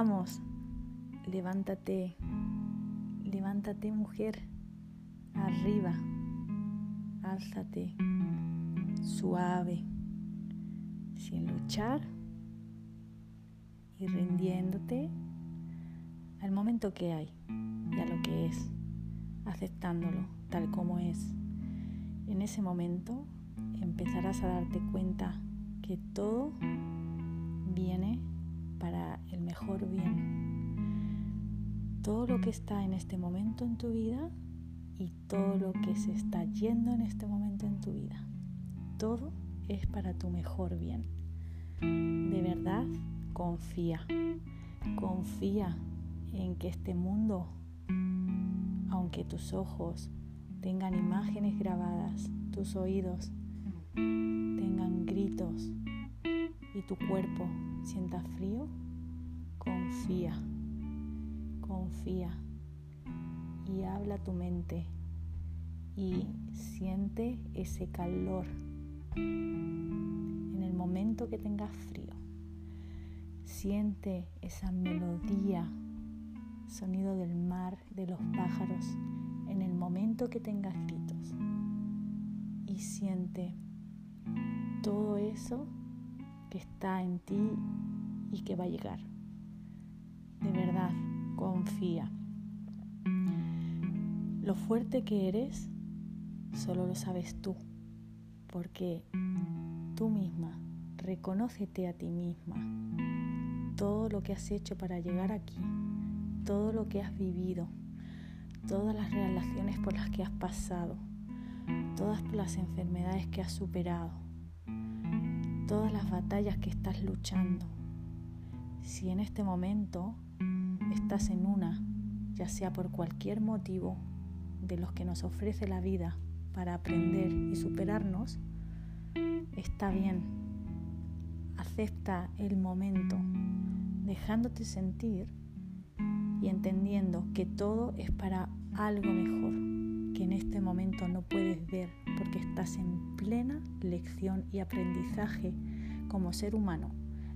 Vamos, levántate, levántate mujer, arriba, álzate, suave, sin luchar y rindiéndote al momento que hay y a lo que es, aceptándolo tal como es. En ese momento empezarás a darte cuenta que todo bien. Todo lo que está en este momento en tu vida y todo lo que se está yendo en este momento en tu vida. Todo es para tu mejor bien. De verdad, confía. Confía en que este mundo, aunque tus ojos tengan imágenes grabadas, tus oídos tengan gritos y tu cuerpo sienta frío, confía, confía y habla tu mente y siente ese calor en el momento que tengas frío. Siente esa melodía, sonido del mar, de los pájaros, en el momento que tengas gritos. Y siente todo eso que está en ti y que va a llegar. De verdad, confía. Lo fuerte que eres solo lo sabes tú, porque tú misma, reconócete a ti misma todo lo que has hecho para llegar aquí, todo lo que has vivido, todas las relaciones por las que has pasado, todas las enfermedades que has superado, todas las batallas que estás luchando. Si en este momento estás en una, ya sea por cualquier motivo de los que nos ofrece la vida para aprender y superarnos, está bien. Acepta el momento, dejándote sentir y entendiendo que todo es para algo mejor, que en este momento no puedes ver porque estás en plena lección y aprendizaje como ser humano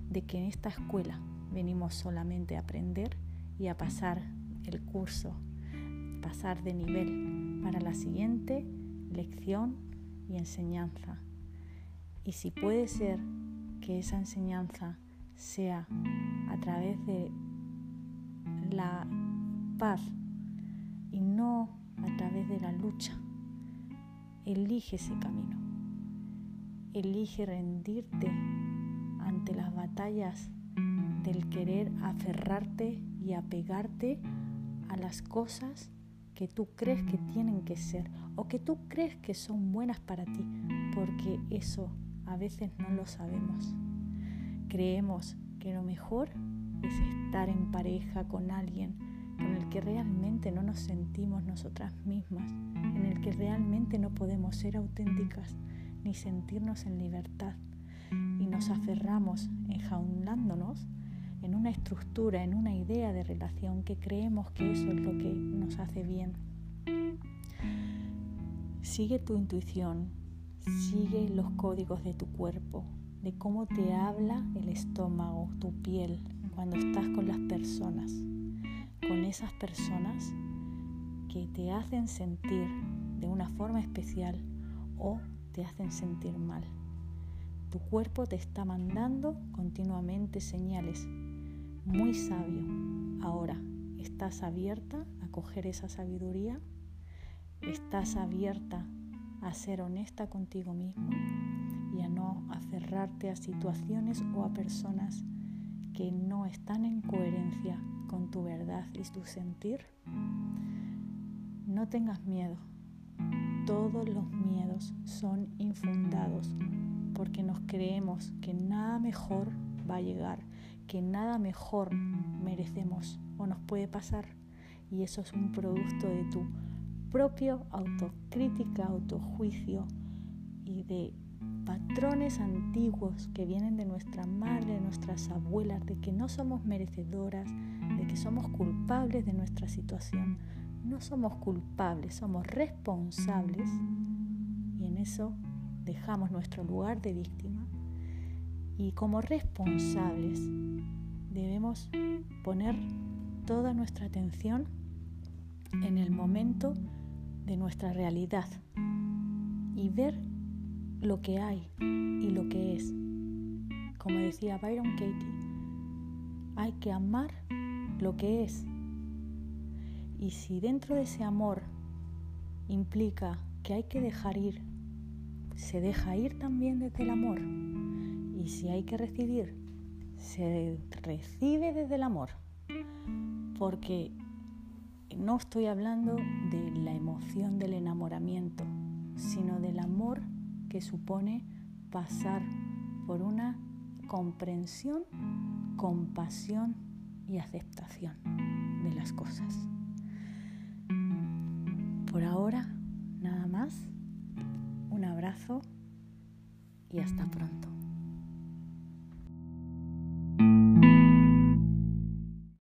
de que en esta escuela venimos solamente a aprender y a pasar el curso, pasar de nivel para la siguiente lección y enseñanza. Y si puede ser que esa enseñanza sea a través de la paz y no a través de la lucha. Elige ese camino. Elige rendirte ante las batallas del querer aferrarte y apegarte a las cosas que tú crees que tienen que ser o que tú crees que son buenas para ti, porque eso a veces no lo sabemos. Creemos que lo mejor es estar en pareja con alguien con el que realmente no nos sentimos nosotras mismas, en el que realmente no podemos ser auténticas ni sentirnos en libertad y nos aferramos enjaulándonos en una estructura, en una idea de relación que creemos que eso es lo que nos hace bien. Sigue tu intuición, sigue los códigos de tu cuerpo, de cómo te habla el estómago, tu piel, cuando estás con las personas, con esas personas que te hacen sentir de una forma especial o te hacen sentir mal. Tu cuerpo te está mandando continuamente señales. Muy sabio. Ahora, ¿estás abierta a coger esa sabiduría? ¿Estás abierta a ser honesta contigo mismo y a no aferrarte a situaciones o a personas que no están en coherencia con tu verdad y tu sentir, no tengas miedo. Todos los miedos son infundados porque nos creemos que nada mejor va a llegar, que nada mejor merecemos o nos puede pasar. Y eso es un producto de tu propio autocrítica, autojuicio y de patrones antiguos que vienen de nuestra madre, de nuestras abuelas, de que no somos merecedoras, de que somos culpables de nuestra situación. No somos culpables, somos responsables y en eso dejamos nuestro lugar de víctima y como responsables debemos poner toda nuestra atención en el momento de nuestra realidad y ver lo que hay y lo que es. Como decía Byron Katie, hay que amar lo que es. Y si dentro de ese amor implica que hay que dejar ir, se deja ir también desde el amor. Y si hay que recibir, se recibe desde el amor. Porque no estoy hablando de la emoción del enamoramiento, sino del amor que supone pasar por una comprensión, compasión y aceptación de las cosas. Por ahora, nada más. Un abrazo y hasta pronto.